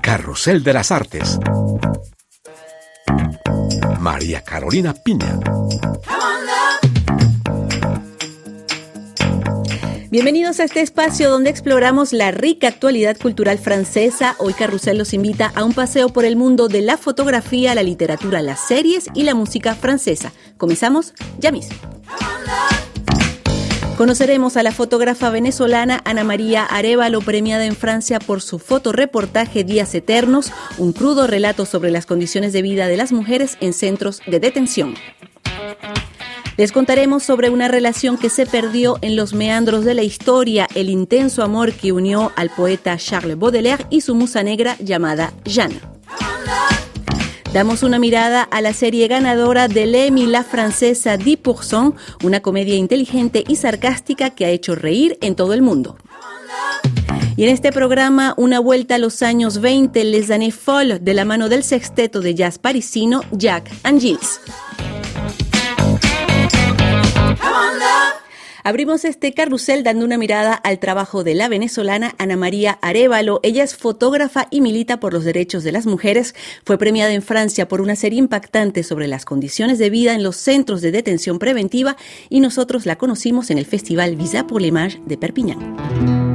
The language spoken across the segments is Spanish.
Carrusel de las Artes. María Carolina Piña. Bienvenidos a este espacio donde exploramos la rica actualidad cultural francesa. Hoy Carrusel los invita a un paseo por el mundo de la fotografía, la literatura, las series y la música francesa. Comenzamos ya. Conoceremos a la fotógrafa venezolana Ana María Arevalo, premiada en Francia por su fotoreportaje Días Eternos, un crudo relato sobre las condiciones de vida de las mujeres en centros de detención. Les contaremos sobre una relación que se perdió en los meandros de la historia, el intenso amor que unió al poeta Charles Baudelaire y su musa negra llamada Jeanne. Damos una mirada a la serie ganadora del Emmy, la francesa 10%, una comedia inteligente y sarcástica que ha hecho reír en todo el mundo. Y en este programa, una vuelta a los años 20, Les Années Folles, de la mano del sexteto de jazz parisino Jack and Gilles. Abrimos este carrusel dando una mirada al trabajo de la venezolana Ana María Arevalo. Ella es fotógrafa y milita por los derechos de las mujeres. Fue premiada en Francia por una serie impactante sobre las condiciones de vida en los centros de detención preventiva y nosotros la conocimos en el Festival Visa pour l'Image de Perpignan.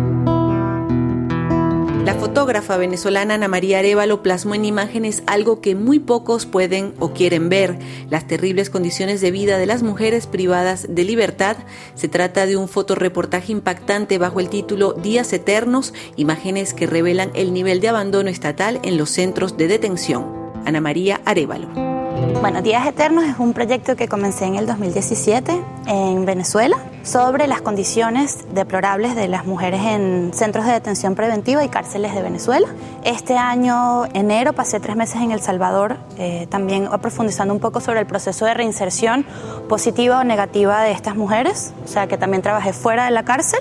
La fotógrafa venezolana Ana María Arevalo plasmó en imágenes algo que muy pocos pueden o quieren ver, las terribles condiciones de vida de las mujeres privadas de libertad. Se trata de un fotoreportaje impactante bajo el título Días Eternos, imágenes que revelan el nivel de abandono estatal en los centros de detención. Ana María Arevalo. Bueno, Días Eternos es un proyecto que comencé en el 2017 en Venezuela sobre las condiciones deplorables de las mujeres en centros de detención preventiva y cárceles de Venezuela. Este año, enero, pasé tres meses en El Salvador, eh, también profundizando un poco sobre el proceso de reinserción positiva o negativa de estas mujeres, o sea que también trabajé fuera de la cárcel.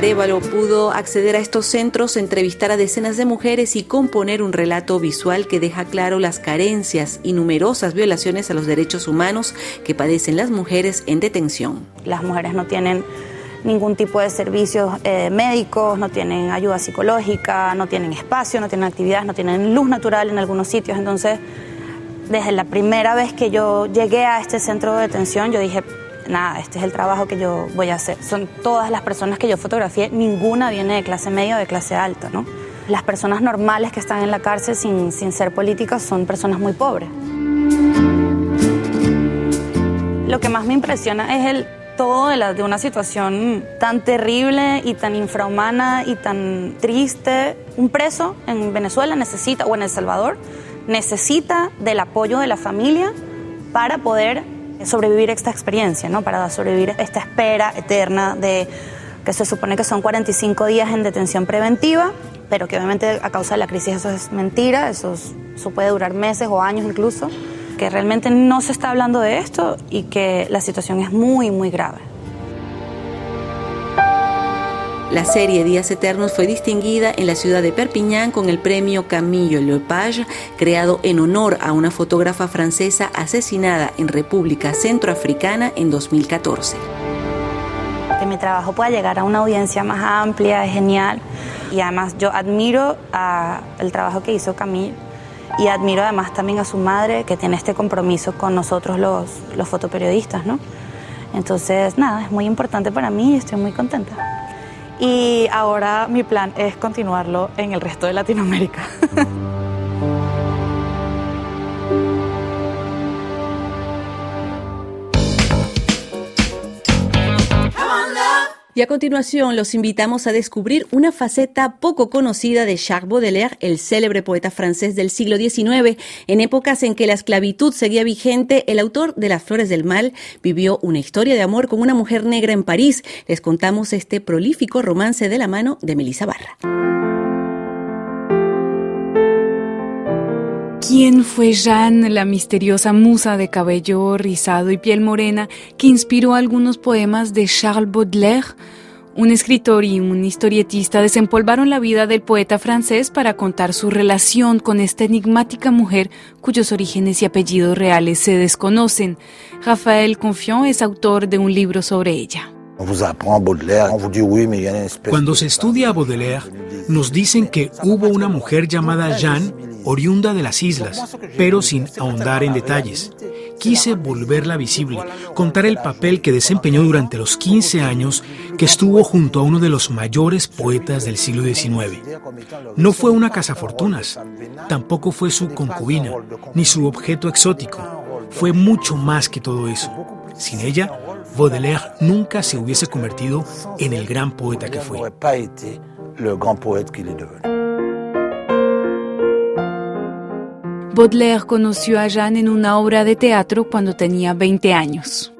Arevalo pudo acceder a estos centros, entrevistar a decenas de mujeres y componer un relato visual que deja claro las carencias y numerosas violaciones a los derechos humanos que padecen las mujeres en detención. Las mujeres no tienen ningún tipo de servicios eh, médicos, no tienen ayuda psicológica, no tienen espacio, no tienen actividades, no tienen luz natural en algunos sitios. Entonces, desde la primera vez que yo llegué a este centro de detención, yo dije, nada, este es el trabajo que yo voy a hacer. Son todas las personas que yo fotografié, ninguna viene de clase media o de clase alta, ¿no? Las personas normales que están en la cárcel sin, sin ser políticas son personas muy pobres. Lo que más me impresiona es el todo de, de una situación tan terrible y tan infrahumana y tan triste. Un preso en Venezuela necesita, o en El Salvador, necesita del apoyo de la familia para poder sobrevivir esta experiencia, ¿no? Para sobrevivir esta espera eterna de que se supone que son 45 días en detención preventiva, pero que obviamente a causa de la crisis eso es mentira, eso, eso puede durar meses o años incluso, que realmente no se está hablando de esto y que la situación es muy, muy grave. La serie Días Eternos fue distinguida en la ciudad de Perpiñán con el premio Camillo Lepage, creado en honor a una fotógrafa francesa asesinada en República Centroafricana en 2014. Que mi trabajo pueda llegar a una audiencia más amplia es genial y además yo admiro el trabajo que hizo Camille y admiro además también a su madre que tiene este compromiso con nosotros los, los fotoperiodistas, ¿no? Entonces, nada, es muy importante para mí y estoy muy contenta y ahora mi plan es continuarlo en el resto de Latinoamérica. Y a continuación los invitamos a descubrir una faceta poco conocida de Charles Baudelaire, el célebre poeta francés del siglo XIX. En épocas en que la esclavitud seguía vigente, el autor de Las Flores del Mal vivió una historia de amor con una mujer negra en París. Les contamos este prolífico romance de la mano de Melissa Barra. ¿Quién fue Jeanne, la misteriosa musa de cabello rizado y piel morena que inspiró algunos poemas de Charles Baudelaire? Un escritor y un historietista desempolvaron la vida del poeta francés para contar su relación con esta enigmática mujer cuyos orígenes y apellidos reales se desconocen. Raphaël Confiant es autor de un libro sobre ella. Cuando se estudia a Baudelaire, nos dicen que hubo una mujer llamada Jeanne, oriunda de las islas, pero sin ahondar en detalles. Quise volverla visible, contar el papel que desempeñó durante los 15 años que estuvo junto a uno de los mayores poetas del siglo XIX. No fue una cazafortunas, tampoco fue su concubina, ni su objeto exótico. Fue mucho más que todo eso. Sin ella, Baudelaire nunca se hubiese convertido en el gran poeta que fue. Baudelaire conoció a Jeanne en una obra de teatro cuando tenía 20 años.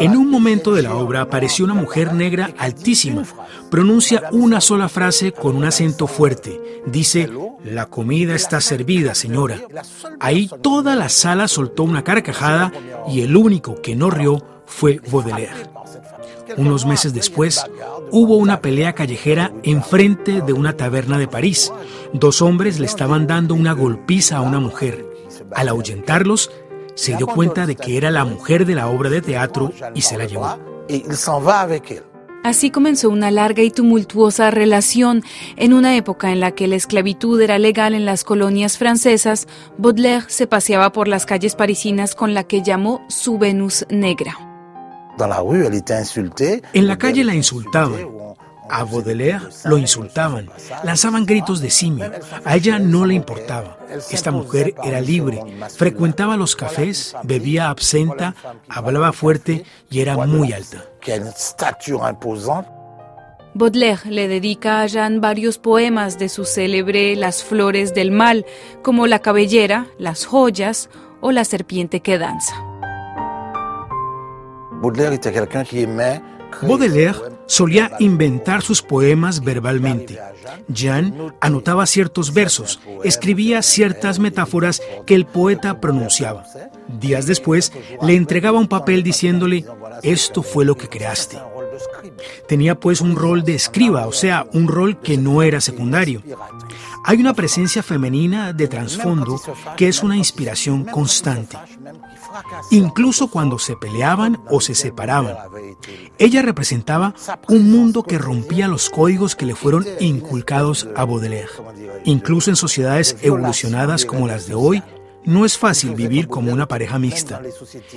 En un momento de la obra apareció una mujer negra altísima. Pronuncia una sola frase con un acento fuerte. Dice, la comida está servida, señora. Ahí toda la sala soltó una carcajada y el único que no rió fue Baudelaire. Unos meses después, hubo una pelea callejera enfrente de una taberna de París. Dos hombres le estaban dando una golpiza a una mujer. Al ahuyentarlos, se dio cuenta de que era la mujer de la obra de teatro y se la llevó. Así comenzó una larga y tumultuosa relación. En una época en la que la esclavitud era legal en las colonias francesas, Baudelaire se paseaba por las calles parisinas con la que llamó su Venus negra. En la calle la insultaban. A Baudelaire lo insultaban, lanzaban gritos de simio. A ella no le importaba. Esta mujer era libre, frecuentaba los cafés, bebía absenta, hablaba fuerte y era muy alta. Baudelaire le dedica a Jeanne varios poemas de su célebre Las flores del mal, como La cabellera, Las joyas o La serpiente que danza. Baudelaire solía inventar sus poemas verbalmente. Jean anotaba ciertos versos, escribía ciertas metáforas que el poeta pronunciaba. Días después le entregaba un papel diciéndole, esto fue lo que creaste. Tenía pues un rol de escriba, o sea, un rol que no era secundario. Hay una presencia femenina de trasfondo que es una inspiración constante incluso cuando se peleaban o se separaban. Ella representaba un mundo que rompía los códigos que le fueron inculcados a Baudelaire. Incluso en sociedades evolucionadas como las de hoy, no es fácil vivir como una pareja mixta.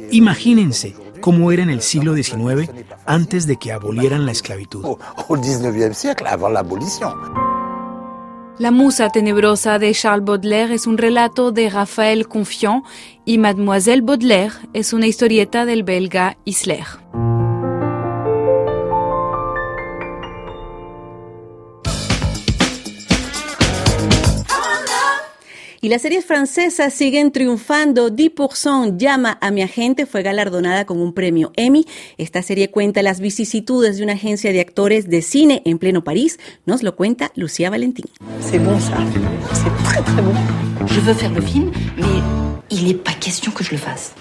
Imagínense cómo era en el siglo XIX antes de que abolieran la esclavitud. La musa tenebrosa de Charles Baudelaire es un relato de Raphaël Confiant y Mademoiselle Baudelaire es una historieta del belga Isler. Y las series francesas siguen triunfando. 10% llama a mi agente fue galardonada con un premio Emmy. Esta serie cuenta las vicisitudes de una agencia de actores de cine en pleno París. Nos lo cuenta Lucía Valentín. C'est bon ça. C'est très très bon. Je veux faire le film, mais il n'est pas question que je le fasse.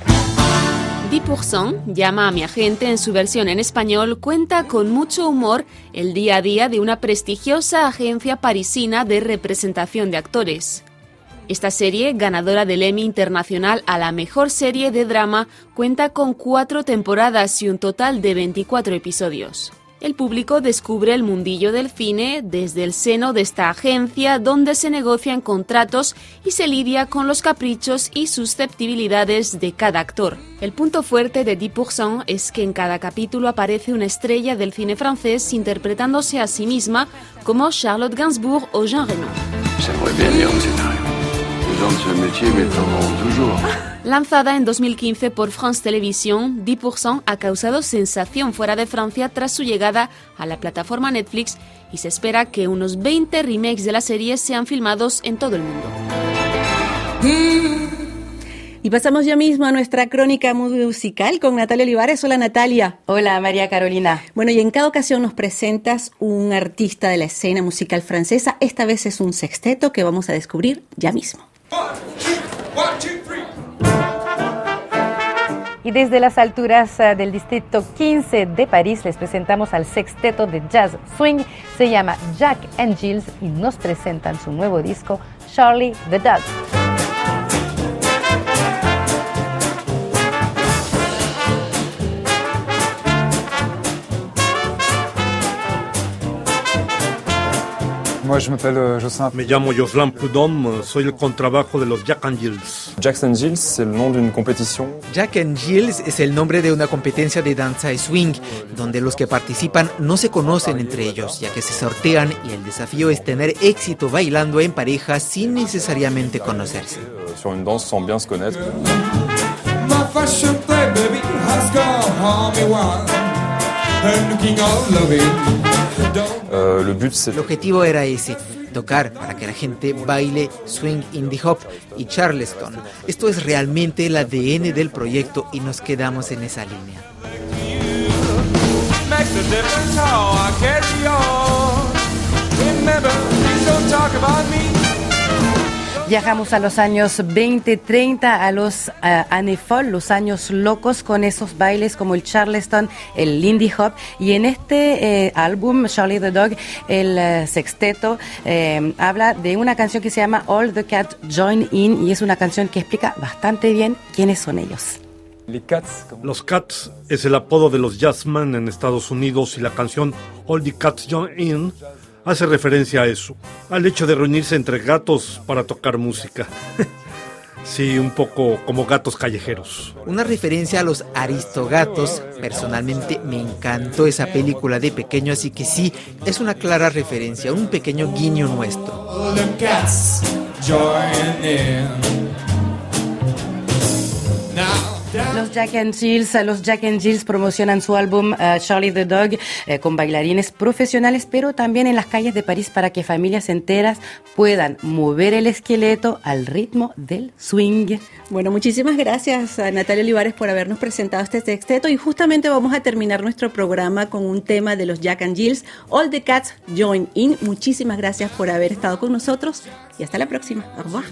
10% llama a mi agente en su versión en español cuenta con mucho humor el día a día de una prestigiosa agencia parisina de representación de actores. Esta serie, ganadora del Emmy Internacional a la mejor serie de drama, cuenta con cuatro temporadas y un total de 24 episodios. El público descubre el mundillo del cine desde el seno de esta agencia donde se negocian contratos y se lidia con los caprichos y susceptibilidades de cada actor. El punto fuerte de 10% es que en cada capítulo aparece una estrella del cine francés interpretándose a sí misma como Charlotte Gainsbourg o Jean Reno. Lanzada en 2015 por France Television, 10% ha causado sensación fuera de Francia tras su llegada a la plataforma Netflix y se espera que unos 20 remakes de la serie sean filmados en todo el mundo. Y pasamos ya mismo a nuestra crónica musical con Natalia Olivares. Hola Natalia. Hola María Carolina. Bueno, y en cada ocasión nos presentas un artista de la escena musical francesa. Esta vez es un sexteto que vamos a descubrir ya mismo. Y desde las alturas eh, del distrito 15 de París les presentamos al sexteto de jazz swing. Se llama Jack and Gilles y nos presentan su nuevo disco Charlie the Dog. Me llamo Jocelyn Prudhomme, soy el contrabajo de los Jack and Jills. Jack and Jills, c'est le nom d'une compétition. Jack and Jills es el nombre de una competencia de danza y swing, donde los que participan no se conocen entre ellos, ya que se sortean y el desafío es tener éxito bailando en pareja sin necesariamente conocerse. Sur une danse sans bien se connaître. Euh, le but c'est El objetivo era ese, tocar para que la gente baile swing indie hop y charleston. Esto es realmente el ADN del proyecto y nos quedamos en esa línea. Viajamos a los años 20, 30, a los uh, Anefol, los años locos con esos bailes como el Charleston, el Lindy Hop. Y en este eh, álbum, Charlie the Dog, el eh, sexteto eh, habla de una canción que se llama All the Cats Join In y es una canción que explica bastante bien quiénes son ellos. Los Cats es el apodo de los jazzmen en Estados Unidos y la canción All the Cats Join In hace referencia a eso, al hecho de reunirse entre gatos para tocar música. sí, un poco como gatos callejeros. Una referencia a los Aristogatos. Personalmente me encantó esa película de pequeño, así que sí, es una clara referencia, un pequeño guiño nuestro. Los Jack and Jills, los Jack and Jills promocionan su álbum uh, Charlie the Dog eh, con bailarines profesionales, pero también en las calles de París para que familias enteras puedan mover el esqueleto al ritmo del swing. Bueno, muchísimas gracias a Natalia Olivares por habernos presentado este sexteto y justamente vamos a terminar nuestro programa con un tema de los Jack and Jills, All the Cats Join In. Muchísimas gracias por haber estado con nosotros y hasta la próxima. Au revoir.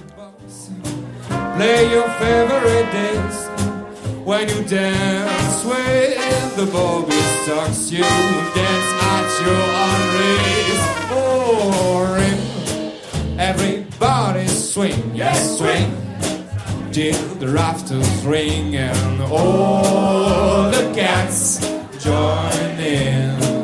play your favorite disc when you dance with the Bobby Sox. You dance at your own race. Oh, everybody swing, yes, swing till the rafters ring and all the cats join in.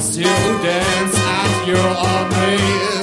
to dance at your own opening.